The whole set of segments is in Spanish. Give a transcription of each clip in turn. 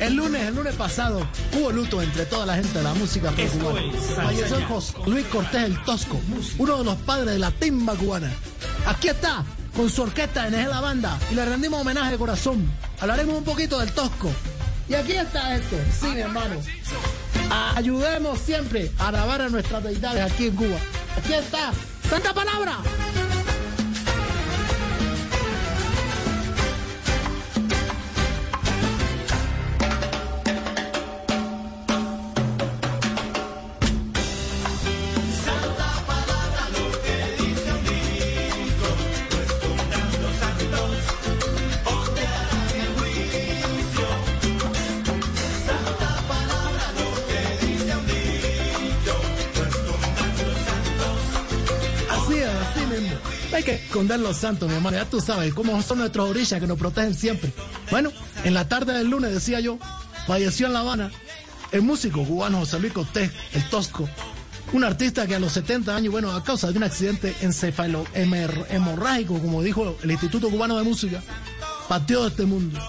El lunes, el lunes pasado, hubo luto entre toda la gente de la música cubana. Falleció José Luis Cortés el Tosco, uno de los padres de la timba cubana. Aquí está, con su orquesta en la banda, y le rendimos homenaje de corazón. Hablaremos un poquito del Tosco. Y aquí está esto, sí, mi hermano. Ayudemos siempre a grabar a nuestras deidades aquí en Cuba. Aquí está, Santa Palabra. Hay que esconder los santos, mi hermano. Ya tú sabes cómo son nuestros orillas que nos protegen siempre. Bueno, en la tarde del lunes, decía yo, falleció en La Habana el músico cubano José Luis Cortés, el Tosco. Un artista que a los 70 años, bueno, a causa de un accidente encefalo hemorrágico, como dijo el Instituto Cubano de Música, partió de este mundo.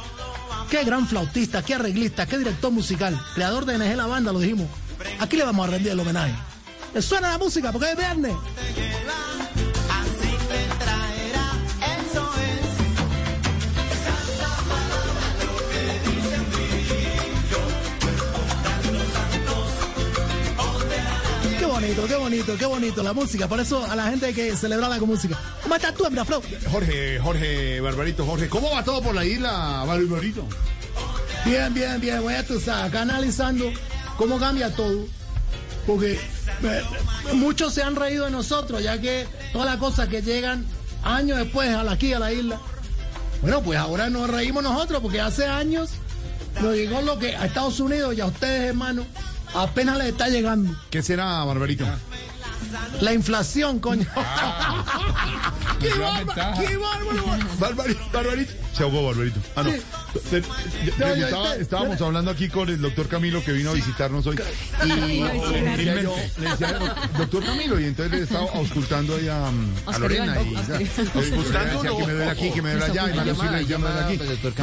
Qué gran flautista, qué arreglista, qué director musical, creador de NG La Banda, lo dijimos. Aquí le vamos a rendir el homenaje. Suena la música porque es viernes. Bonito, qué bonito, qué bonito la música. Por eso a la gente hay que celebrarla con música. ¿Cómo estás tú, Flow? Jorge, Jorge, Barbarito, Jorge. ¿Cómo va todo por la isla, Barbarito? Bien, bien, bien. Voy a estar acá analizando cómo cambia todo. Porque eh, muchos se han reído de nosotros, ya que todas las cosas que llegan años después a la, aquí a la isla. Bueno, pues ahora nos reímos nosotros, porque hace años nos llegó lo que a Estados Unidos y a ustedes, hermanos apenas le está llegando. ¿Qué será, Barbarito? La inflación, coño. ¡Qué bárbaro! ¡Qué bárbaro! Barbarito. Se ahogó Barbarito. Ah, no. Estábamos hablando aquí con el doctor Camilo que vino a visitarnos hoy. Y le decía, doctor Camilo, y entonces le estaba auscultando ahí a, a Lorena. Y, auscultando. que me duele aquí, que me duele allá. Y me duele aquí.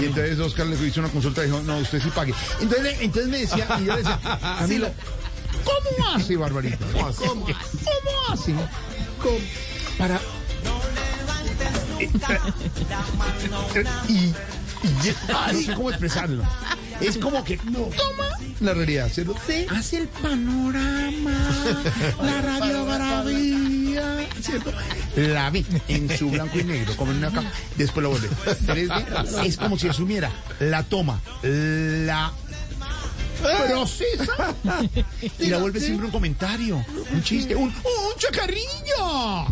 Y entonces Oscar le hizo una consulta y dijo, no, usted sí pague. Entonces, entonces me decía, y yo le decía, Camilo, ¿cómo hace, Barbarito? ¿Cómo, ¿Cómo hace? ¿Cómo? Para y, y no sé cómo expresarlo. Es como que no. toma la realidad, ¿cierto? Sí. Hace el panorama, la radiografía, ¿cierto? La vi en su blanco y negro, como en una cama. Después lo vuelve. Es como si asumiera la toma, la procesa y la vuelve siempre un comentario, un chiste, un, un chacarrillo.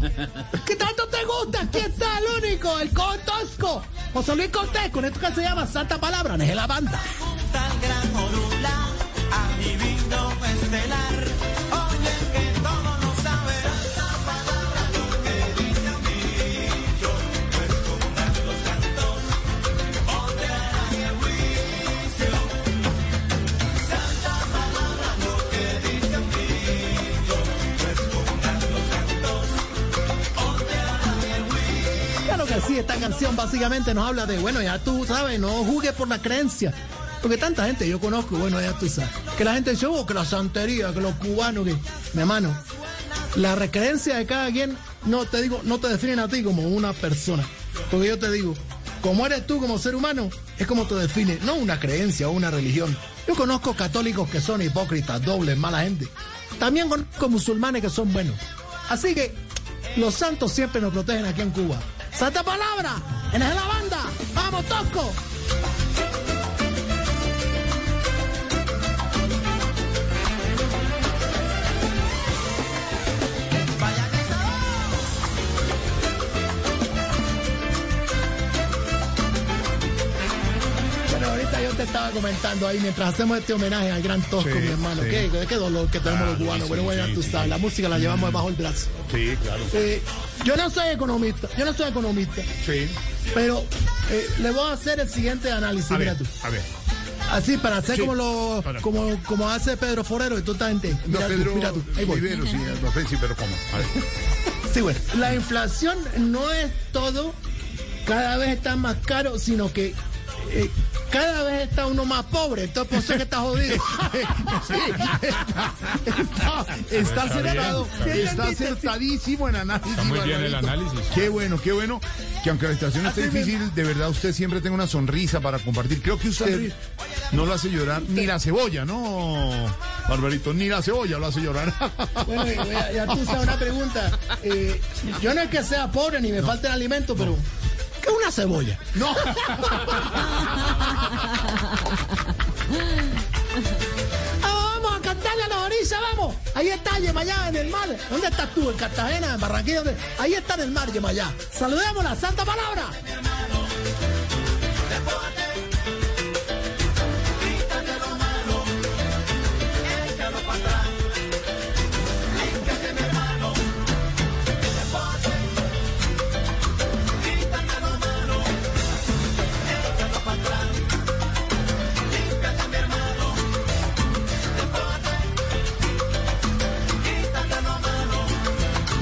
¿Qué tanto te gusta? Aquí está el único, el cotosco. José Luis Cortés, con esto que se llama Santa Palabra, es la banda. a sí, esta canción básicamente nos habla de, bueno, ya tú sabes, no juzgues por la creencia. Porque tanta gente yo conozco, bueno, ya tú sabes, que la gente dice, oh, que la santería, que los cubanos, que, mi hermano, la recreencia de cada quien, no te digo, no te definen a ti como una persona. Porque yo te digo, como eres tú como ser humano, es como te define, no una creencia o una religión. Yo conozco católicos que son hipócritas, dobles, mala gente. También conozco musulmanes que son buenos. Así que los santos siempre nos protegen aquí en Cuba. Santa Palabra, en la banda. Vamos, Tosco. Te estaba comentando ahí mientras hacemos este homenaje al gran Tosco, mi hermano. ¿Qué, dolor que tenemos los cubanos. Bueno, bueno, tú sabes, la música la llevamos debajo del brazo. Sí, claro. Eh, yo no soy economista, yo no soy economista. Sí. Pero eh, le voy a hacer el siguiente análisis, a mira ver, tú. A ver. Así, para hacer como lo como, como hace Pedro Forero y tú estás en Mira, tú, mira tú. Ahí voy. sí, no sé, sí, pero ¿cómo? A ver. Sí, bueno. La inflación no es todo, cada vez está más caro, sino que eh, cada vez está uno más pobre, entonces por eso que está jodido. está, está, acertado, está acertadísimo en análisis. muy bien el análisis. Qué bueno, qué bueno. Que aunque la situación esté difícil, de verdad usted siempre tenga una sonrisa para compartir. Creo que usted no lo hace llorar ni la cebolla, ¿no, Barbarito? Ni la cebolla lo hace llorar. Bueno, ya, tú sabes una pregunta. Eh, yo no es que sea pobre ni me falte el alimento, pero ¿qué es una cebolla? No. Ah, vamos a cantarle a la orilla, vamos. Ahí está Yemayá en el mar. ¿Dónde estás tú? En Cartagena, en Barranquilla. Ahí está en el mar, Yemayá. Saludemos la santa palabra.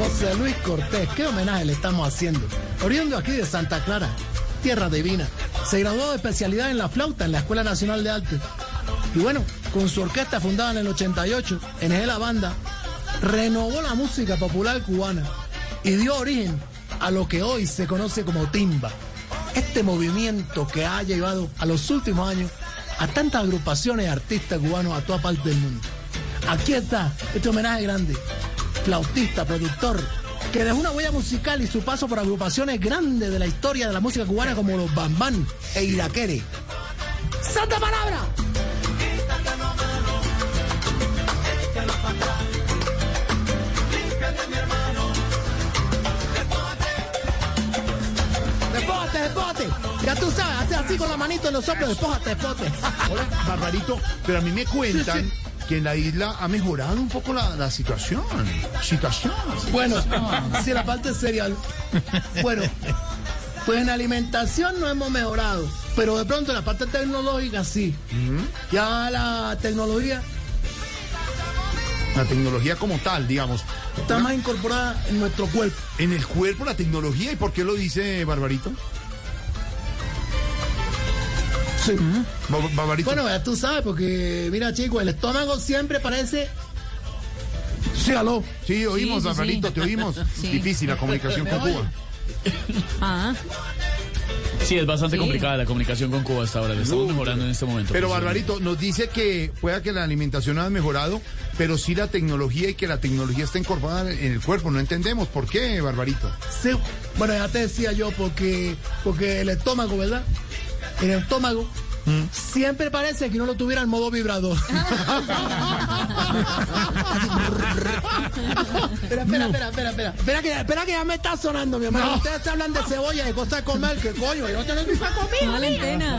José Luis Cortés, qué homenaje le estamos haciendo. Oriundo aquí de Santa Clara, tierra divina. Se graduó de especialidad en la flauta en la Escuela Nacional de Arte. Y bueno, con su orquesta fundada en el 88, en la banda, renovó la música popular cubana y dio origen a lo que hoy se conoce como timba. Este movimiento que ha llevado a los últimos años a tantas agrupaciones de artistas cubanos a toda parte del mundo. Aquí está este homenaje grande flautista, productor, que dejó una huella musical y su paso por agrupaciones grandes de la historia de la música cubana como los Bambán e Iraquere. ¡Santa palabra! Despójate, despójate. Ya tú sabes, hace así con la manito en los hombros, despójate, despójate. Hola, Barbarito, pero a mí me cuentan que en la isla ha mejorado un poco la, situación. Situación. Bueno, si la parte seria. Bueno, pues en alimentación no hemos mejorado, pero de pronto en la parte tecnológica sí. Ya la tecnología. La tecnología como tal, digamos. Está más incorporada en nuestro cuerpo. En el cuerpo la tecnología, ¿y por qué lo dice Barbarito? Bueno, ya tú sabes, porque mira, chico, el estómago siempre parece. Sí, aló. Sí, oímos, sí, Barbarito, te oímos. Difícil la comunicación con Cuba. Ah. Sí, es bastante complicada la comunicación con Cuba hasta ahora. Le estamos mejorando en este momento. Pero Barbarito nos dice que pueda que la alimentación ha mejorado, pero sí la tecnología y que la tecnología está incorporada en el cuerpo. No entendemos por qué, Barbarito. Sí, bueno, ya te decía yo, porque, porque el estómago, ¿verdad? En el estómago, siempre parece que no lo tuviera en modo vibrador. espera, espera, espera, espera, espera. Espera que, espera que ya me está sonando, mi hermano. Ustedes hablan de cebolla, de cosas de comer, que coño, yo no tengo mi comida. Valentina.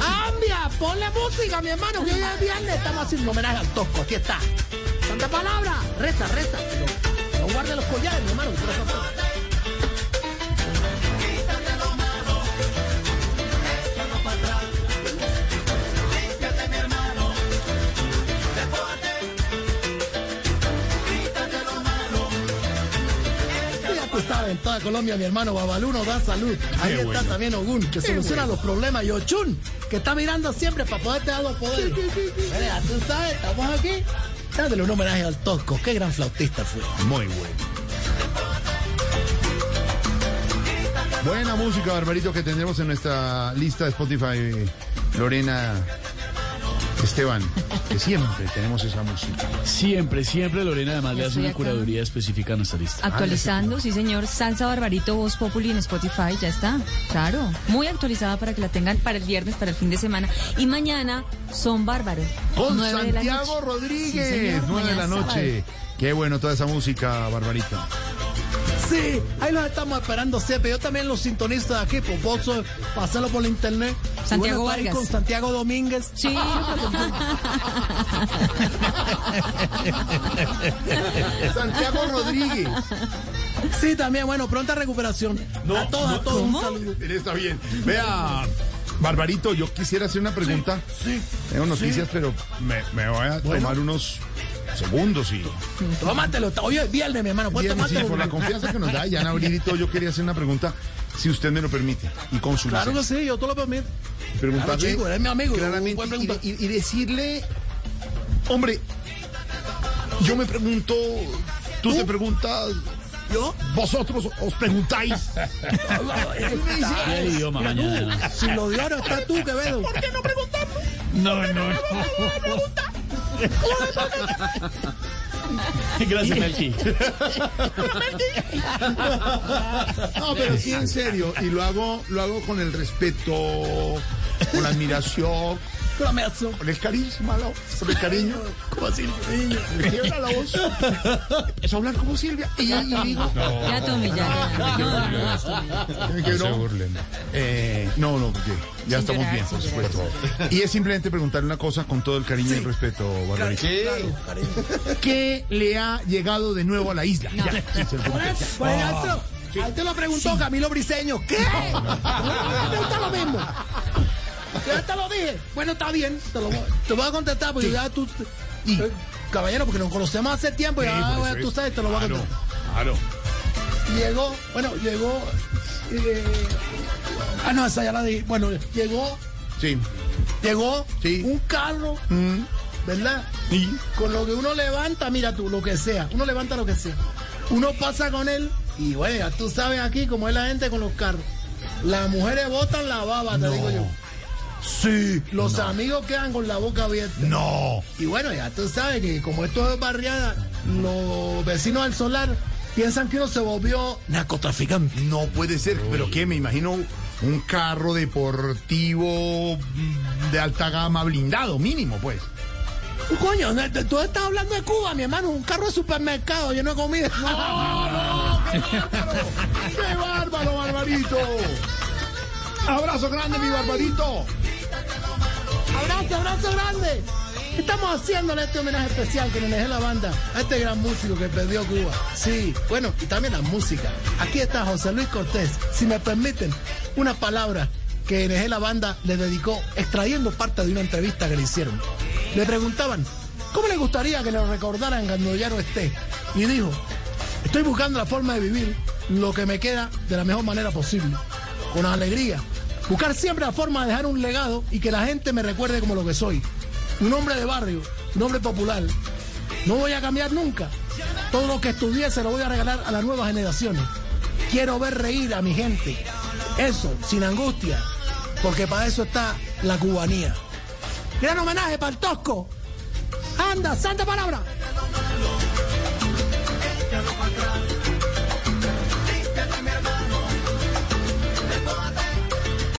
Ambia, ponle música, mi hermano, que hoy es viernes, estamos haciendo homenaje al tosco, aquí está. Santa palabra, reza, reza. No, guarde los collares, mi hermano. En toda Colombia, mi hermano Babaluno da salud. Ahí está también Ogun, que soluciona los problemas. Y Ochun, que está mirando siempre para poderte dar los poderes. Mira, tú sabes, estamos aquí. Dándole un homenaje al Tosco. Qué gran flautista fue. Muy bueno. Buena música, Barbarito, que tendremos en nuestra lista de Spotify. Lorena Esteban, que siempre tenemos esa música. Siempre, siempre Lorena además le hace una curaduría específica a nuestra lista. Actualizando, sí señor, Salsa Barbarito Voz Populi en Spotify, ya está, claro, muy actualizada para que la tengan para el viernes, para el fin de semana. Y mañana son bárbaros. Con Santiago Rodríguez, nueve de la noche. Qué bueno toda esa música, Barbarito. Sí, ahí los estamos esperando siempre. Yo también los sintonizo de aquí, por pozo, pasarlo por la internet. Santiago Vargas. con Santiago Domínguez. Sí. Santiago Rodríguez. Sí, también, bueno, pronta recuperación. No, a todos, a todos. Un saludo. Está bien. Vea. Barbarito, yo quisiera hacer una pregunta. Sí. Tengo noticias, pero me, me, voy a tomar unos segundos y. Tómatelo, hoy es viernes, mi hermano. Viernes, tomártelo. Sí, por la confianza que nos da, ya en abril y todo, yo quería hacer una pregunta, si usted me lo permite, y consultar. Claro que sí, yo te lo permito. preguntarle chico, eres mi amigo, claramente y, y- y decirle, hombre, yo me pregunto, tú, te preguntas, ¿Yo? vosotros os preguntáis. El idioma mañana. tú, si lo de ahora está tú, Quevedo. ¿Por qué no preguntamos? No, no, no. Gracias, Melqui. No, pero sí, en serio. Y lo hago, lo hago con el respeto, con la admiración, Clamazo. con el carisma, ¿no? con el cariño. ¿Cómo así? Me quiebra la voz. A hablar como Silvia. Y, y digo, Ya, Tommy, ya. ya. No, no. Eh, porque ya Sin estamos llorar, bien, por supuesto. Y es simplemente preguntarle una cosa con todo el cariño y el respeto, Barbarita. Cariño. ¿Qué le ha llegado de nuevo a la isla? Ya, eso, eso. Ahí te lo preguntó Camilo Briseño. ¿Qué? No, me pregunta lo mismo. Ya te lo dije. Bueno, está bien. Te, lo, voy- te voy a contestar porque ya tú... Y- caballero, porque nos conocemos hace tiempo y Sí, ya tú es. sabes, te lo voy a Claro, contar. claro. Llegó, bueno, llegó... eh, ah, no, esa ya la dije. Bueno, llegó, Sí. llegó Sí. un carro, ¿verdad? Y Con lo que uno levanta, mira tú, lo que sea. Uno levanta lo que sea. Uno pasa con él y, bueno, ya tú sabes aquí cómo es la gente con los carros. Las mujeres botan la baba, te digo yo. Sí, los amigos quedan con la boca abierta. no. Y bueno, ya tú sabes que como esto es barriada, los vecinos del solar piensan que uno se volvió narcotraficante. No puede ser. ¿Pero qué? Me imagino un carro deportivo mm, de alta gama blindado, mínimo, pues. Coño, no, tú- estás hablando de Cuba, mi hermano, un carro de supermercado lleno de comida. ¡Qué bárbaro, Barbarito! Abrazo grande, mi Barbarito. Abrazo, abrazo grande. Estamos haciéndole este homenaje especial que NG la banda a este gran músico que perdió Cuba. Sí, bueno, y también la música. Aquí está José Luis Cortés. Si me permiten, una palabra que NG la banda le dedicó extrayendo parte de una entrevista que le hicieron. Le preguntaban, ¿cómo le gustaría que lo recordaran cuando ya no esté? Y dijo, estoy buscando la forma de vivir lo que me queda de la mejor manera posible, con alegría. Buscar siempre la forma de dejar un legado y que la gente me recuerde como lo que soy. Un hombre de barrio, un hombre popular. No voy a cambiar nunca. Todo lo que estudié se lo voy a regalar a las nuevas generaciones. Quiero ver reír a mi gente. Eso, sin angustia. Porque para eso está la cubanía. Gran homenaje para el Tosco. Anda, santa palabra.